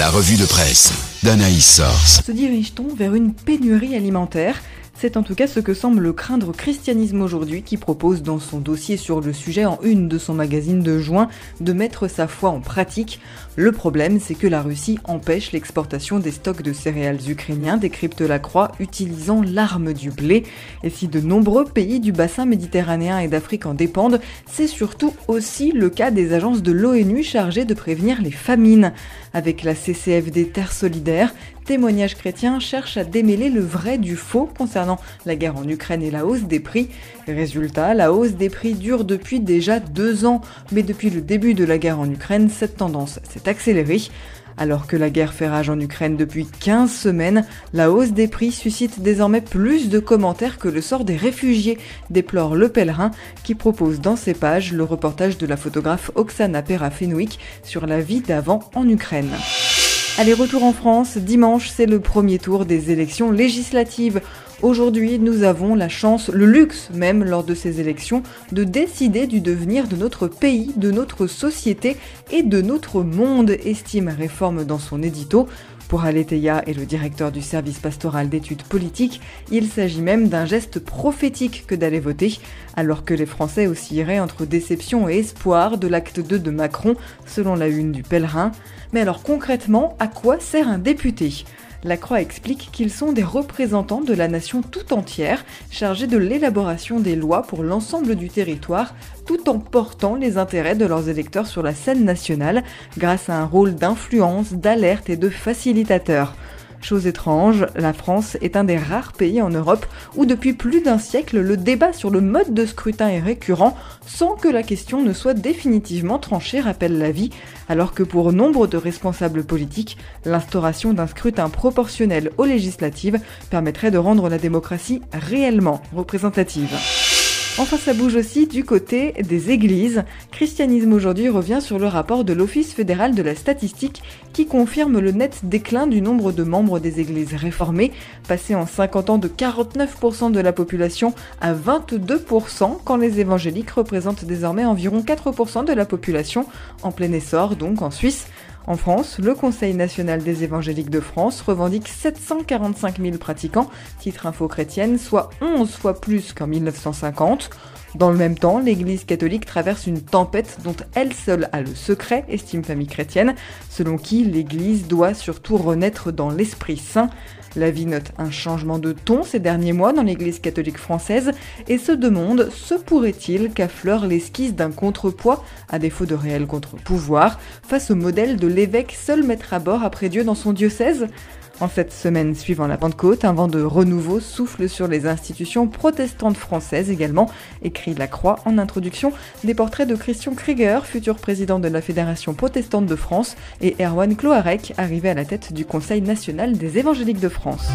La revue de presse d'Anaïs Source. Se dirige-t-on vers une pénurie alimentaire? C'est en tout cas ce que semble craindre Christianisme aujourd'hui qui propose dans son dossier sur le sujet en une de son magazine de juin de mettre sa foi en pratique. Le problème, c'est que la Russie empêche l'exportation des stocks de céréales ukrainiens, décrypte la Croix, utilisant l'arme du blé. Et si de nombreux pays du bassin méditerranéen et d'Afrique en dépendent, c'est surtout aussi le cas des agences de l'ONU chargées de prévenir les famines. Avec la CCFD Terre Solidaire, Témoignage chrétien cherche à démêler le vrai du faux concernant la guerre en Ukraine et la hausse des prix. Résultat, la hausse des prix dure depuis déjà deux ans, mais depuis le début de la guerre en Ukraine, cette tendance s'est accélérée. Alors que la guerre fait rage en Ukraine depuis 15 semaines, la hausse des prix suscite désormais plus de commentaires que le sort des réfugiés, déplore Le Pèlerin, qui propose dans ses pages le reportage de la photographe Oksana Perafenouik sur la vie d'avant en Ukraine. Allez, retour en France. Dimanche, c'est le premier tour des élections législatives. Aujourd'hui, nous avons la chance, le luxe même, lors de ces élections, de décider du devenir de notre pays, de notre société et de notre monde, estime Réforme dans son édito. Pour Aletheia et le directeur du service pastoral d'études politiques, il s'agit même d'un geste prophétique que d'aller voter, alors que les Français oscilleraient entre déception et espoir de l'acte 2 de Macron, selon la une du pèlerin. Mais alors concrètement, à quoi sert un député? La Croix explique qu'ils sont des représentants de la nation tout entière, chargés de l'élaboration des lois pour l'ensemble du territoire, tout en portant les intérêts de leurs électeurs sur la scène nationale, grâce à un rôle d'influence, d'alerte et de facilitateur. Chose étrange, la France est un des rares pays en Europe où depuis plus d'un siècle le débat sur le mode de scrutin est récurrent sans que la question ne soit définitivement tranchée, rappelle la vie, alors que pour nombre de responsables politiques, l'instauration d'un scrutin proportionnel aux législatives permettrait de rendre la démocratie réellement représentative. Enfin, ça bouge aussi du côté des églises. Christianisme aujourd'hui revient sur le rapport de l'Office fédéral de la statistique qui confirme le net déclin du nombre de membres des églises réformées, passé en 50 ans de 49% de la population à 22% quand les évangéliques représentent désormais environ 4% de la population, en plein essor donc en Suisse. En France, le Conseil national des évangéliques de France revendique 745 000 pratiquants, titre info chrétienne, soit 11 fois plus qu'en 1950. Dans le même temps, l'Église catholique traverse une tempête dont elle seule a le secret, estime famille chrétienne, selon qui l'Église doit surtout renaître dans l'Esprit Saint. La vie note un changement de ton ces derniers mois dans l'Église catholique française. Et se demande se pourrait-il qu'affleure l'esquisse d'un contrepoids, à défaut de réel contre-pouvoir, face au modèle de l'évêque seul maître à bord après Dieu dans son diocèse? En cette semaine suivant la Pentecôte, un vent de renouveau souffle sur les institutions protestantes françaises également, écrit La Croix en introduction, des portraits de Christian Krieger, futur président de la Fédération protestante de France, et Erwan Cloarec, arrivé à la tête du Conseil national des évangéliques de France.